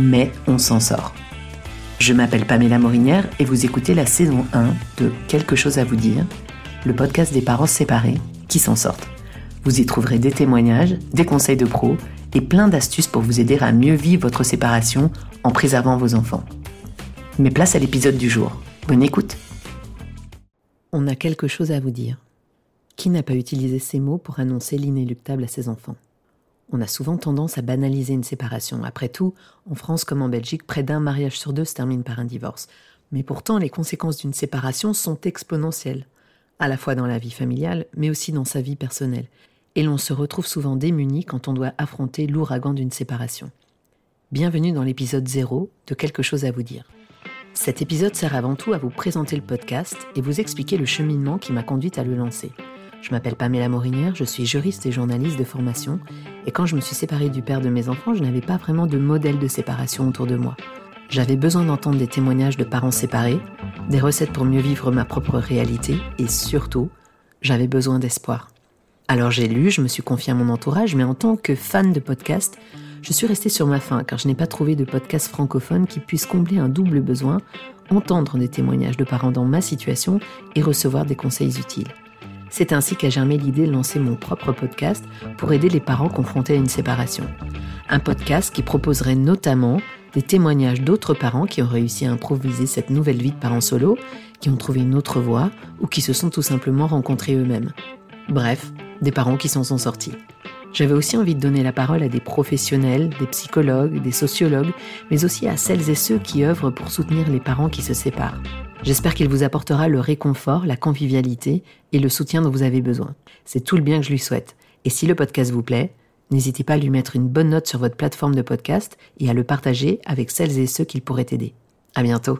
mais on s'en sort. Je m'appelle Pamela Morinière et vous écoutez la saison 1 de Quelque chose à vous dire, le podcast des parents séparés qui s'en sortent. Vous y trouverez des témoignages, des conseils de pros et plein d'astuces pour vous aider à mieux vivre votre séparation en préservant vos enfants. Mais place à l'épisode du jour. Bonne écoute. On a quelque chose à vous dire. Qui n'a pas utilisé ces mots pour annoncer l'inéluctable à ses enfants? On a souvent tendance à banaliser une séparation. Après tout, en France comme en Belgique, près d'un mariage sur deux se termine par un divorce. Mais pourtant, les conséquences d'une séparation sont exponentielles, à la fois dans la vie familiale, mais aussi dans sa vie personnelle. Et l'on se retrouve souvent démuni quand on doit affronter l'ouragan d'une séparation. Bienvenue dans l'épisode 0 de Quelque chose à vous dire. Cet épisode sert avant tout à vous présenter le podcast et vous expliquer le cheminement qui m'a conduite à le lancer. Je m'appelle Pamela Morinière, je suis juriste et journaliste de formation, et quand je me suis séparée du père de mes enfants, je n'avais pas vraiment de modèle de séparation autour de moi. J'avais besoin d'entendre des témoignages de parents séparés, des recettes pour mieux vivre ma propre réalité, et surtout, j'avais besoin d'espoir. Alors j'ai lu, je me suis confiée à mon entourage, mais en tant que fan de podcast, je suis restée sur ma faim car je n'ai pas trouvé de podcast francophone qui puisse combler un double besoin, entendre des témoignages de parents dans ma situation et recevoir des conseils utiles. C'est ainsi qu'a germé l'idée de lancer mon propre podcast pour aider les parents confrontés à une séparation. Un podcast qui proposerait notamment des témoignages d'autres parents qui ont réussi à improviser cette nouvelle vie de parents solo, qui ont trouvé une autre voie ou qui se sont tout simplement rencontrés eux-mêmes. Bref, des parents qui s'en sont sortis. J'avais aussi envie de donner la parole à des professionnels, des psychologues, des sociologues, mais aussi à celles et ceux qui œuvrent pour soutenir les parents qui se séparent. J'espère qu'il vous apportera le réconfort, la convivialité et le soutien dont vous avez besoin. C'est tout le bien que je lui souhaite. Et si le podcast vous plaît, n'hésitez pas à lui mettre une bonne note sur votre plateforme de podcast et à le partager avec celles et ceux qu'il pourrait aider. À bientôt.